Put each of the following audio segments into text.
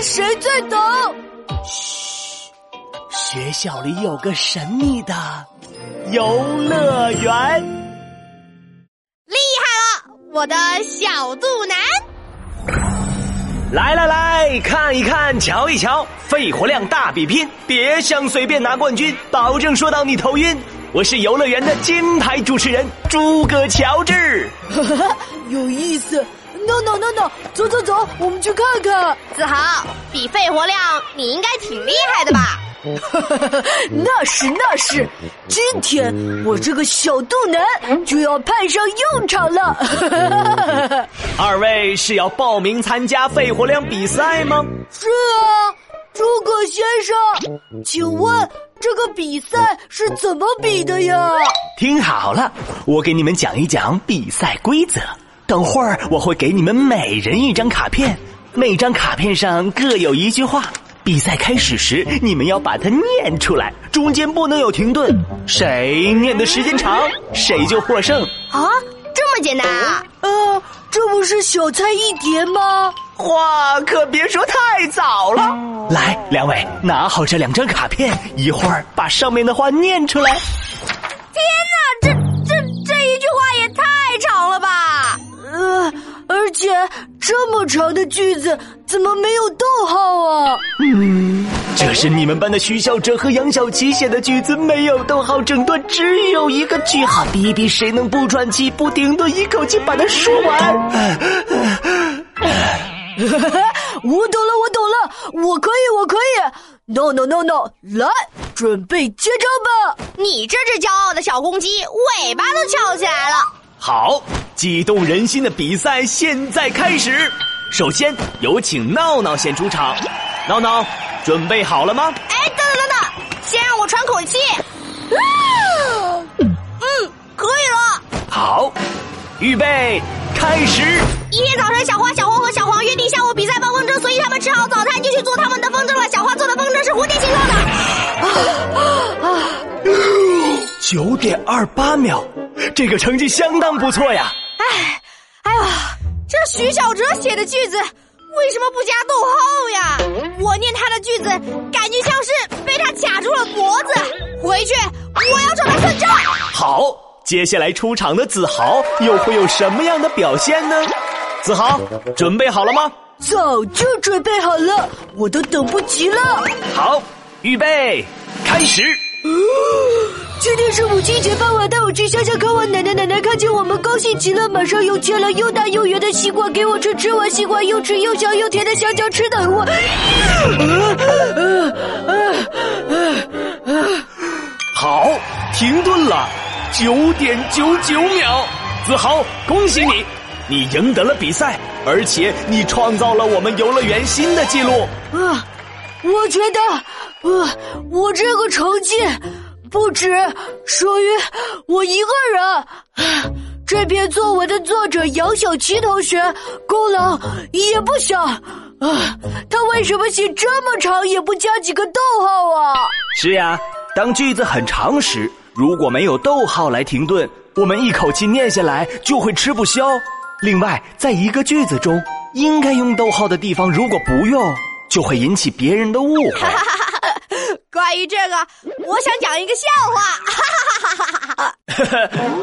看谁最懂。嘘，学校里有个神秘的游乐园。厉害了，我的小肚腩！来来来看一看，瞧一瞧，肺活量大比拼，别想随便拿冠军，保证说到你头晕。我是游乐园的金牌主持人诸葛乔治，有意思。No no no no，走走走，我们去看看。子豪，比肺活量，你应该挺厉害的吧？那是那是，今天我这个小肚腩就要派上用场了。二位是要报名参加肺活量比赛吗？是啊，诸葛先生，请问这个比赛是怎么比的呀？听好了，我给你们讲一讲比赛规则。等会儿我会给你们每人一张卡片，每张卡片上各有一句话。比赛开始时，你们要把它念出来，中间不能有停顿。谁念的时间长，谁就获胜。啊，这么简单啊？呃，这不是小菜一碟吗？话可别说太早了。来，两位拿好这两张卡片，一会儿把上面的话念出来。天哪，这这这一句话也太长了吧！呃，而且这么长的句子怎么没有逗号啊？嗯，这是你们班的徐小哲和杨小琪写的句子，没有逗号，整段只有一个句号。比一比谁能不喘气、不停顿，一口气把它说完。我懂了，我懂了，我可以，我可以。No no no no，来，准备接招吧！你这只骄傲的小公鸡，尾巴都翘起来了。好，激动人心的比赛现在开始。首先有请闹闹先出场。闹闹，准备好了吗？哎，等等等等，先让我喘口气。嗯，可以了。好，预备，开始。一天早晨，小花、小红和小黄约定下午比赛放风筝，所以他们吃好早餐就去做他们的风筝了。小花做的风筝是蝴蝶形状的。啊九点二八秒，这个成绩相当不错呀。哎，哎呀，这徐小哲写的句子为什么不加逗号呀？我念他的句子，感觉像是被他卡住了脖子。回去，我要找他算账。好，接下来出场的子豪又会有什么样的表现呢？子豪，准备好了吗？早就准备好了，我都等不及了。好，预备，开始。今天是母亲节，傍晚带我去乡下看望奶奶。奶奶看见我们，高兴极了，马上又切了又大又圆的西瓜给我吃。吃完西瓜，又吃又香又甜的香蕉，吃的我。好，停顿了，九点九九秒。子豪，恭喜你，你赢得了比赛，而且你创造了我们游乐园新的记录。啊，我觉得，啊，我这个成绩。不止属于我一个人，这篇作文的作者杨小琪同学功劳也不小啊！他为什么写这么长也不加几个逗号啊？是呀，当句子很长时，如果没有逗号来停顿，我们一口气念下来就会吃不消。另外，在一个句子中应该用逗号的地方，如果不用，就会引起别人的误会。关于这个，我想讲一个笑话。哈哈哈哈哈哈！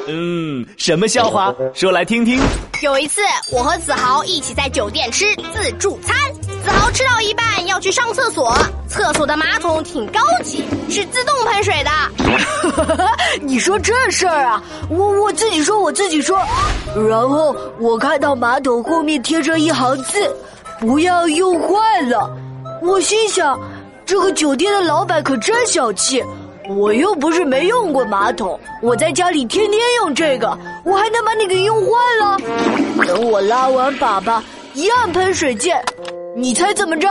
嗯，什么笑话？说来听听。有一次，我和子豪一起在酒店吃自助餐。子豪吃到一半要去上厕所，厕所的马桶挺高级，是自动喷水的。你说这事儿啊？我我自己说，我自己说。然后我看到马桶后面贴着一行字：“不要用坏了。”我心想。这个酒店的老板可真小气！我又不是没用过马桶，我在家里天天用这个，我还能把你给用坏了？等我拉完粑粑，一按喷水键，你猜怎么着？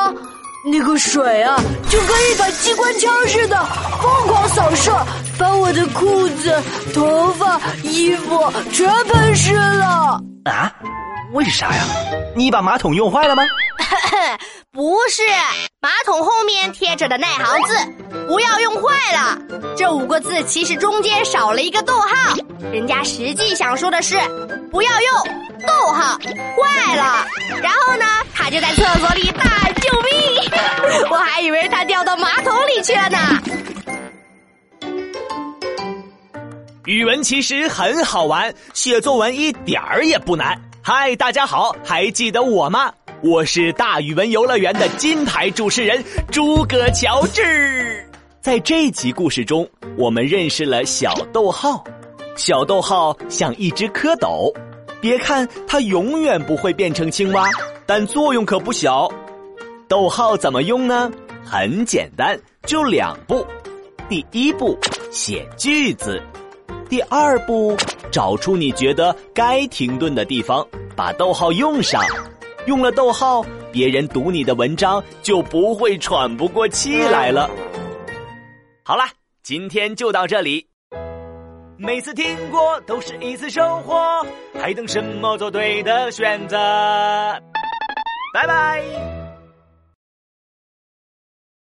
那个水啊，就跟一把机关枪似的，疯狂扫射，把我的裤子、头发、衣服全喷湿了。啊？为啥呀？你把马桶用坏了吗？不是，马桶后面贴着的那行字“不要用坏了”，这五个字其实中间少了一个逗号，人家实际想说的是“不要用，逗号，坏了。然后呢，他就在厕所里大喊救命，我还以为他掉到马桶里去了呢。语文其实很好玩，写作文一点儿也不难。嗨，大家好，还记得我吗？我是大语文游乐园的金牌主持人诸葛乔治。在这集故事中，我们认识了小逗号。小逗号像一只蝌蚪，别看它永远不会变成青蛙，但作用可不小。逗号怎么用呢？很简单，就两步。第一步，写句子。第二步，找出你觉得该停顿的地方，把逗号用上。用了逗号，别人读你的文章就不会喘不过气来了。好了，今天就到这里。每次听过都是一次收获，还等什么做对的选择？拜拜。